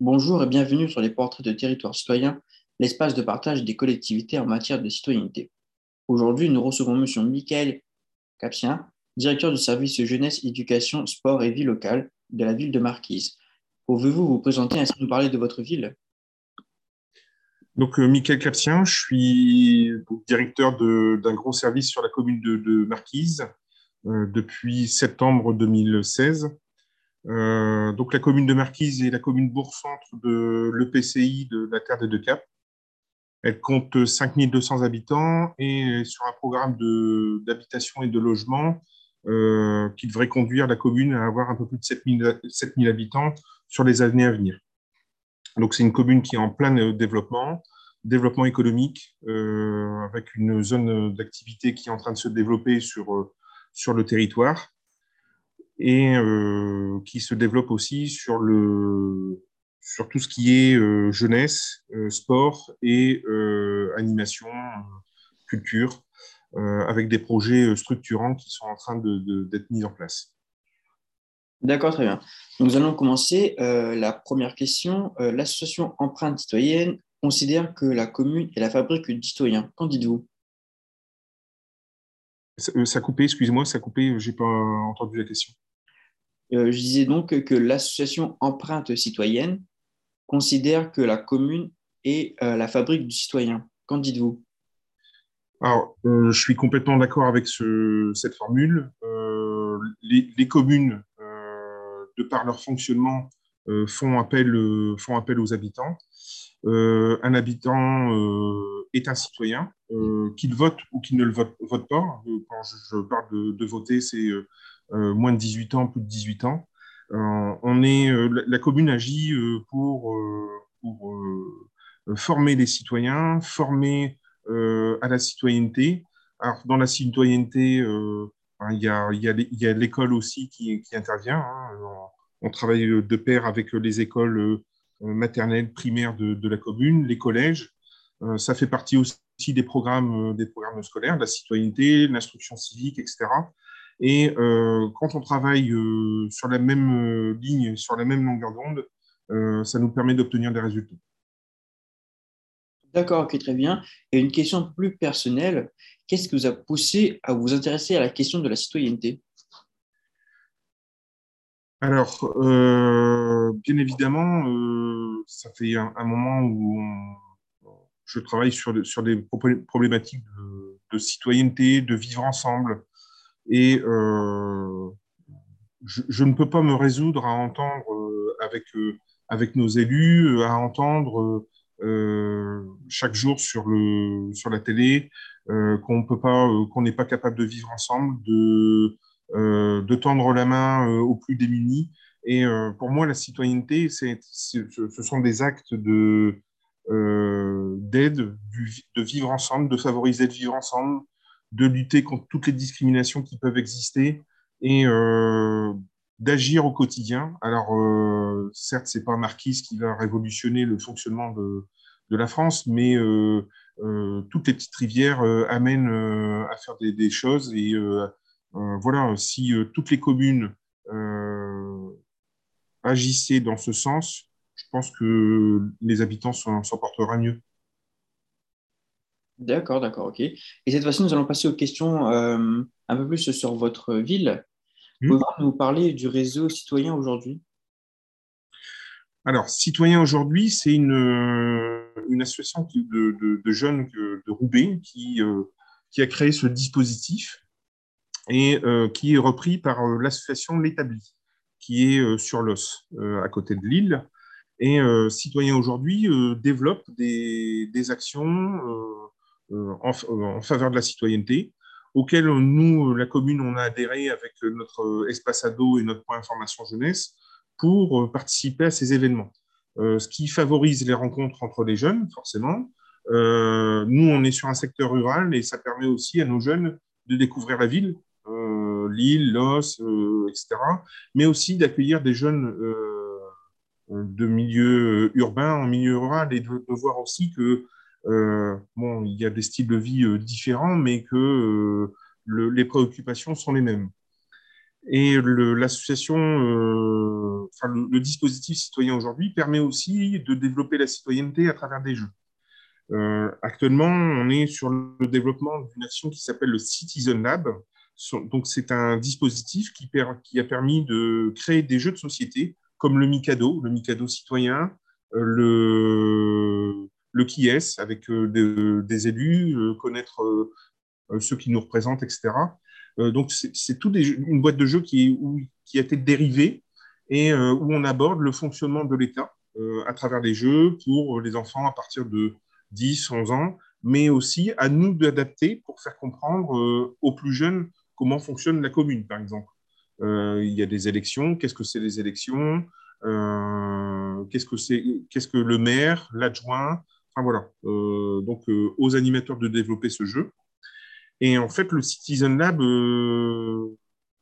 Bonjour et bienvenue sur les portraits de territoire citoyen, l'espace de partage des collectivités en matière de citoyenneté. Aujourd'hui, nous recevons M. Michael Capsien, directeur du service jeunesse, éducation, sport et vie locale de la ville de Marquise. Pouvez-vous vous présenter ainsi nous parler de votre ville? Donc, euh, Michael je suis directeur d'un gros service sur la commune de, Marquise euh, depuis septembre 2016. Euh, donc, la commune de Marquise est la commune bourg-centre de l'EPCI de la Terre des Deux Caps. Elle compte 5200 habitants et est sur un programme d'habitation et de logement euh, qui devrait conduire la commune à avoir un peu plus de 7000, 7000 habitants sur les années à venir. Donc, c'est une commune qui est en plein euh, développement, développement économique, avec une zone d'activité qui est en train de se développer sur, sur le territoire et qui se développe aussi sur, le, sur tout ce qui est euh, jeunesse, euh, sport et animation, culture, avec des projets structurants qui sont en train d'être mis en place. D'accord, très bien. Nous allons commencer. la première question. L'association Empreinte Citoyenne considère que la commune est la fabrique du citoyen. Qu'en dites-vous? Ça, a coupé, excusez-moi, ça a coupé, je n'ai pas entendu la question. Euh, je disais donc que l'association Empreinte Citoyenne considère que la commune est euh, la fabrique du citoyen. Qu'en dites-vous? Alors, euh, je suis complètement d'accord avec cette formule. Les, communes, de par leur fonctionnement, font, appel, font appel aux habitants. un habitant est un citoyen, qu'il vote ou qu'il ne vote, pas. Quand je, parle de voter, c'est moins de 18 ans, plus de 18 ans. Euh, on est, euh, la, commune agit pour, former les citoyens, former à la citoyenneté. Alors, dans la citoyenneté, il y a, il y a l'école aussi qui, qui intervient. Hein. On, travaille de pair avec les écoles maternelles, primaires de, de la commune, les collèges. ça fait partie aussi des programmes, des programmes scolaires, la citoyenneté, l'instruction civique, etc. Et euh, quand on travaille euh, sur la même euh, ligne, sur la même longueur d'onde, ça nous permet d'obtenir des résultats. D'accord, ok, très bien. Et une question plus personnelle, qu'est-ce qui vous a poussé à vous intéresser à la question de la citoyenneté? Alors, bien évidemment, ça fait un, moment où je travaille sur, sur des problématiques de, citoyenneté, de vivre ensemble, et euh, je, ne peux pas me résoudre à entendre euh, avec, euh, avec nos élus, à entendre chaque jour sur, le, sur la télé qu'on qu'on n'est pas capable de vivre ensemble, de, de tendre la main aux plus démunis. Et pour moi, la citoyenneté, c'est, ce sont des actes de, d'aide, de vivre ensemble, de favoriser de vivre ensemble, de lutter contre toutes les discriminations qui peuvent exister et euh, d'agir au quotidien. Alors, euh, certes, c'est pas Marquise qui va révolutionner le fonctionnement de, la France, mais euh, toutes les petites rivières amènent à faire des, des choses. Et voilà, si toutes les communes agissaient dans ce sens, je pense que les habitants s'en porteraient mieux. D'accord, d'accord, ok. Et cette fois-ci, nous allons passer aux questions euh, un peu plus sur votre ville. Hmm. Pouvez-vous nous parler du réseau citoyen aujourd'hui Alors, Citoyen aujourd'hui, c'est une, euh, une, association de, de, jeunes de Roubaix qui, euh, qui a créé ce dispositif et qui est repris par l'association L'Établi, qui est sur l'os, à côté de Lille. Et Citoyen aujourd'hui développe des, des actions euh, en, faveur de la citoyenneté, auquel nous, la commune, on a adhéré avec notre espace ado et notre point information jeunesse pour euh, participer à ces événements. Euh, ce qui favorise les rencontres entre les jeunes, forcément. nous, on est sur un secteur rural et ça permet aussi à nos jeunes de découvrir la ville, l'île, l'os, etc., mais aussi d'accueillir des jeunes de milieu urbain en milieu rural et de, voir aussi que euh, bon, il y a des styles de vie euh, différents, mais que euh, les préoccupations sont les mêmes. Et l'association, enfin, le, dispositif citoyen aujourd'hui permet aussi de développer la citoyenneté à travers des jeux. actuellement, on est sur le développement d'une action qui s'appelle le Citizen Lab. Donc, c'est un dispositif qui, a permis de créer des jeux de société comme le Mikado, le Mikado citoyen, le, le qui est avec des élus, connaître ceux qui nous représentent, etc. Euh, donc, c'est tout une boîte de jeux qui, a été dérivée et euh, où on aborde le fonctionnement de l'État euh, à travers les jeux pour les enfants à partir de 10, 11 ans, mais aussi à nous d'adapter pour faire comprendre aux plus jeunes comment fonctionne la commune, par exemple. il y a des élections, qu'est-ce que c'est les élections, qu'est-ce que c'est, qu'est-ce que le maire, l'adjoint, enfin voilà. donc aux animateurs de développer ce jeu. Et en fait, le Citizen Lab euh,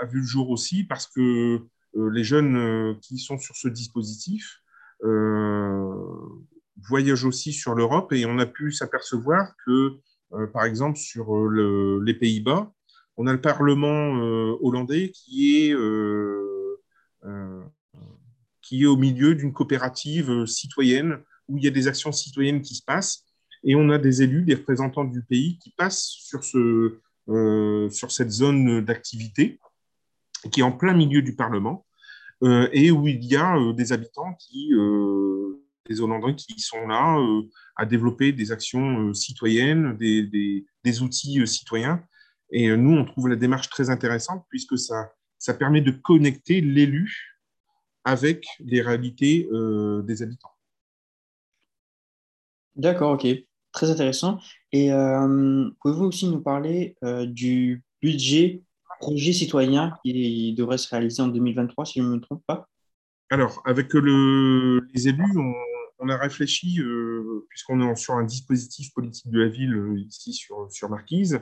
a vu le jour aussi parce que euh, les jeunes euh, qui sont sur ce dispositif voyagent aussi sur l'Europe et on a pu s'apercevoir que, par exemple, sur les Pays-Bas, on a le Parlement hollandais qui est, qui est au milieu d'une coopérative citoyenne où il y a des actions citoyennes qui se passent et on a des élus, des représentants du pays qui passent sur, ce, euh, sur cette zone d'activité qui est en plein milieu du Parlement euh, et où il y a euh, des habitants qui, des Hollandais qui sont là à développer des actions citoyennes, des, des, outils citoyens. Et nous, on trouve la démarche très intéressante puisque ça, ça permet de connecter l'élu avec les réalités des habitants. D'accord, ok. Très intéressant. Et euh, pouvez-vous aussi nous parler euh, du budget projet citoyen qui devrait se réaliser en 2023, si je ne me trompe pas? Alors, avec le, les élus, on, a réfléchi, euh, puisqu'on est sur un dispositif politique de la ville ici sur, sur Marquise.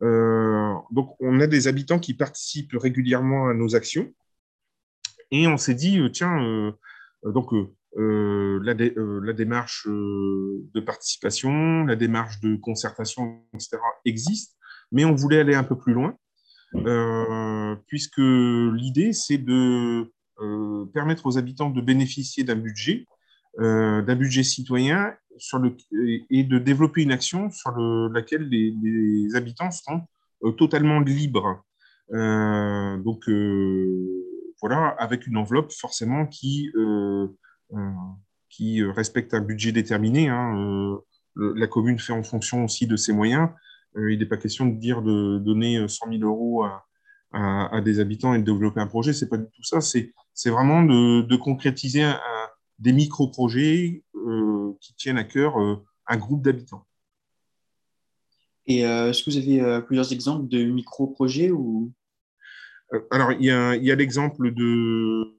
donc, on a des habitants qui participent régulièrement à nos actions. Et on s'est dit, tiens, donc la, euh, la, démarche euh, de participation, la démarche de concertation, etc., existe, mais on voulait aller un peu plus loin, puisque l'idée, c'est de permettre aux habitants de bénéficier d'un budget, d'un budget citoyen, sur le, et de développer une action sur le, laquelle les, les, habitants seront totalement libres. donc, voilà, avec une enveloppe forcément qui euh, qui euh, respecte un budget déterminé. Hein, euh, la commune fait en fonction aussi de ses moyens. il n'est pas question de dire de donner 100 000 euros à, à, des habitants et de développer un projet. C'est pas du tout ça. C'est vraiment de, de concrétiser un, des micro-projets qui tiennent à cœur un groupe d'habitants. Et est-ce que vous avez plusieurs exemples de micro-projets ou... Alors, il y a, a l'exemple de,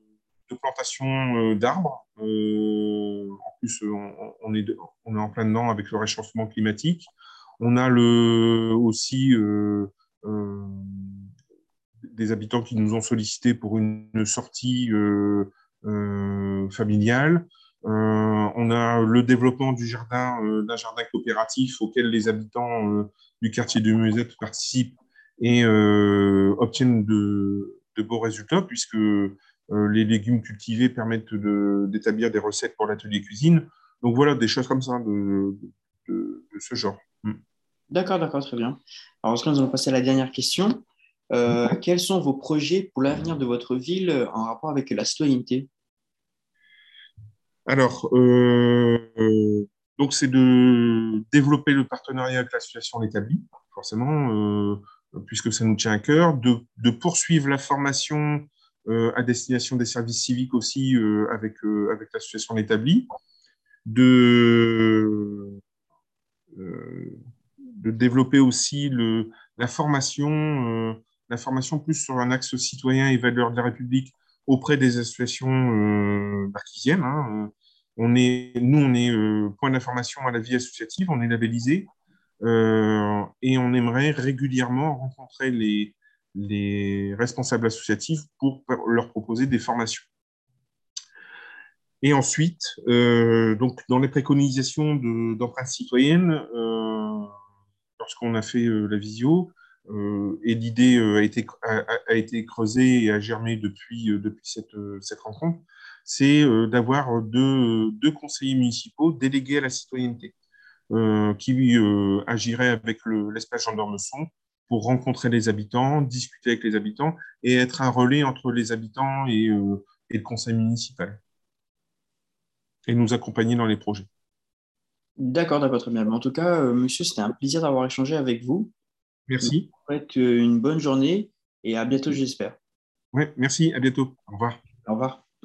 de plantation d'arbres euh, en plus, on, est, on est en plein dedans avec le réchauffement climatique. On a aussi euh, euh, des habitants qui nous ont sollicité pour une sortie familiale. on a le développement du jardin, d'un jardin coopératif auquel les habitants du quartier de Musette participent et obtiennent de, beaux résultats puisque euh, les légumes cultivés permettent d'établir des recettes pour l'atelier cuisine. Donc voilà, des choses comme ça de, ce genre. Mm. D'accord, d'accord, très bien. Alors, ce que nous allons passer à la dernière question? Euh, quels sont vos projets pour l'avenir de votre ville en rapport avec la citoyenneté? Alors, euh, donc c'est de développer le partenariat avec l'association établie, forcément, puisque ça nous tient à cœur, de, de poursuivre la formation euh, à destination des services civiques aussi euh, avec, euh, avec l'association établie, de, de développer aussi le, la formation, la formation plus sur un axe citoyen et valeurs de la République auprès des associations euh, Hein. On est, nous, on est point d'information à la vie associative, on est labellisé euh, et on aimerait régulièrement rencontrer les, les responsables associatifs pour leur proposer des formations. Et ensuite, euh, dans les préconisations d'empreintes citoyennes, euh, lorsqu'on a fait euh, la visio, et l'idée a été, creusée et a germé depuis, cette, rencontre, c'est d'avoir deux, conseillers municipaux délégués à la citoyenneté, qui agiraient avec l'espace gendarme-son pour rencontrer les habitants, discuter avec les habitants et être un relais entre les habitants et, et le conseil municipal et nous accompagner dans les projets. D'accord, d'accord, très bien. En tout cas, euh, monsieur, c'était un plaisir d'avoir échangé avec vous. Merci. Vous souhaite une bonne journée et à bientôt, j'espère. Oui, merci, à bientôt. Au revoir. Au revoir.